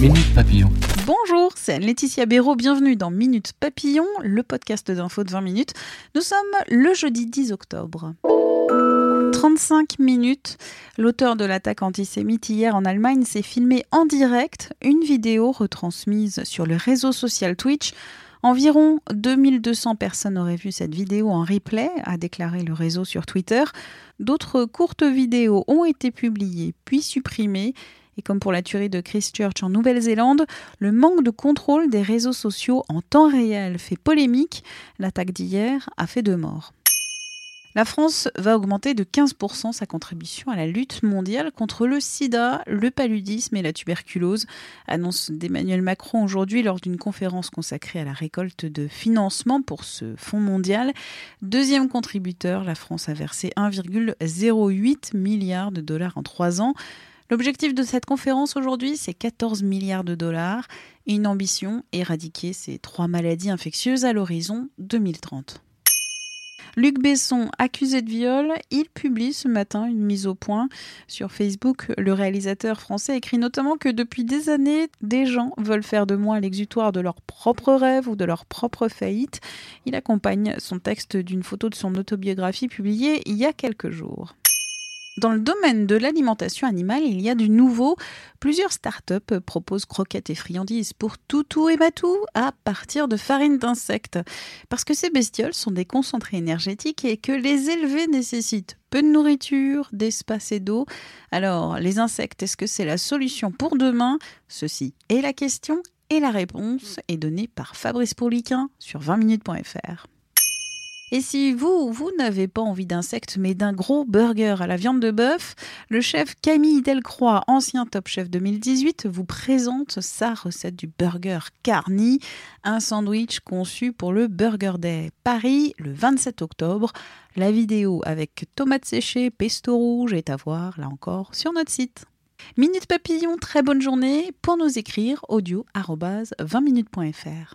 Minute Papillon. Bonjour, c'est Laetitia Béraud, bienvenue dans Minute Papillon, le podcast d'info de 20 minutes. Nous sommes le jeudi 10 octobre. 35 minutes, l'auteur de l'attaque antisémite hier en Allemagne s'est filmé en direct une vidéo retransmise sur le réseau social Twitch. Environ 2200 personnes auraient vu cette vidéo en replay, a déclaré le réseau sur Twitter. D'autres courtes vidéos ont été publiées puis supprimées. Et comme pour la tuerie de Christchurch en Nouvelle-Zélande, le manque de contrôle des réseaux sociaux en temps réel fait polémique. L'attaque d'hier a fait deux morts. La France va augmenter de 15% sa contribution à la lutte mondiale contre le sida, le paludisme et la tuberculose, annonce d'Emmanuel Macron aujourd'hui lors d'une conférence consacrée à la récolte de financement pour ce fonds mondial. Deuxième contributeur, la France a versé 1,08 milliard de dollars en trois ans. L'objectif de cette conférence aujourd'hui, c'est 14 milliards de dollars et une ambition, éradiquer ces trois maladies infectieuses à l'horizon 2030. Luc Besson, accusé de viol, il publie ce matin une mise au point sur Facebook. Le réalisateur français écrit notamment que depuis des années, des gens veulent faire de moi l'exutoire de leurs propres rêves ou de leur propre faillite. Il accompagne son texte d'une photo de son autobiographie publiée il y a quelques jours. Dans le domaine de l'alimentation animale, il y a du nouveau. Plusieurs startups proposent croquettes et friandises pour toutou et matou à partir de farine d'insectes. Parce que ces bestioles sont des concentrés énergétiques et que les élever nécessitent peu de nourriture, d'espace et d'eau. Alors, les insectes, est-ce que c'est la solution pour demain? Ceci est la question et la réponse est donnée par Fabrice Pourliquin sur 20minutes.fr. Et si vous, vous n'avez pas envie d'insectes, mais d'un gros burger à la viande de bœuf, le chef Camille Delcroix, ancien Top Chef 2018, vous présente sa recette du burger Carni, un sandwich conçu pour le Burger Day Paris le 27 octobre. La vidéo avec tomates séchées, pesto rouge est à voir, là encore, sur notre site. Minute Papillon, très bonne journée. Pour nous écrire, audio 20minutes.fr.